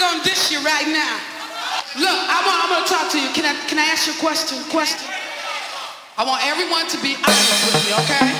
gonna dish you right now. Look, I want, I'm gonna talk to you. Can I, can I ask you a question? Question. I want everyone to be honest with me, okay?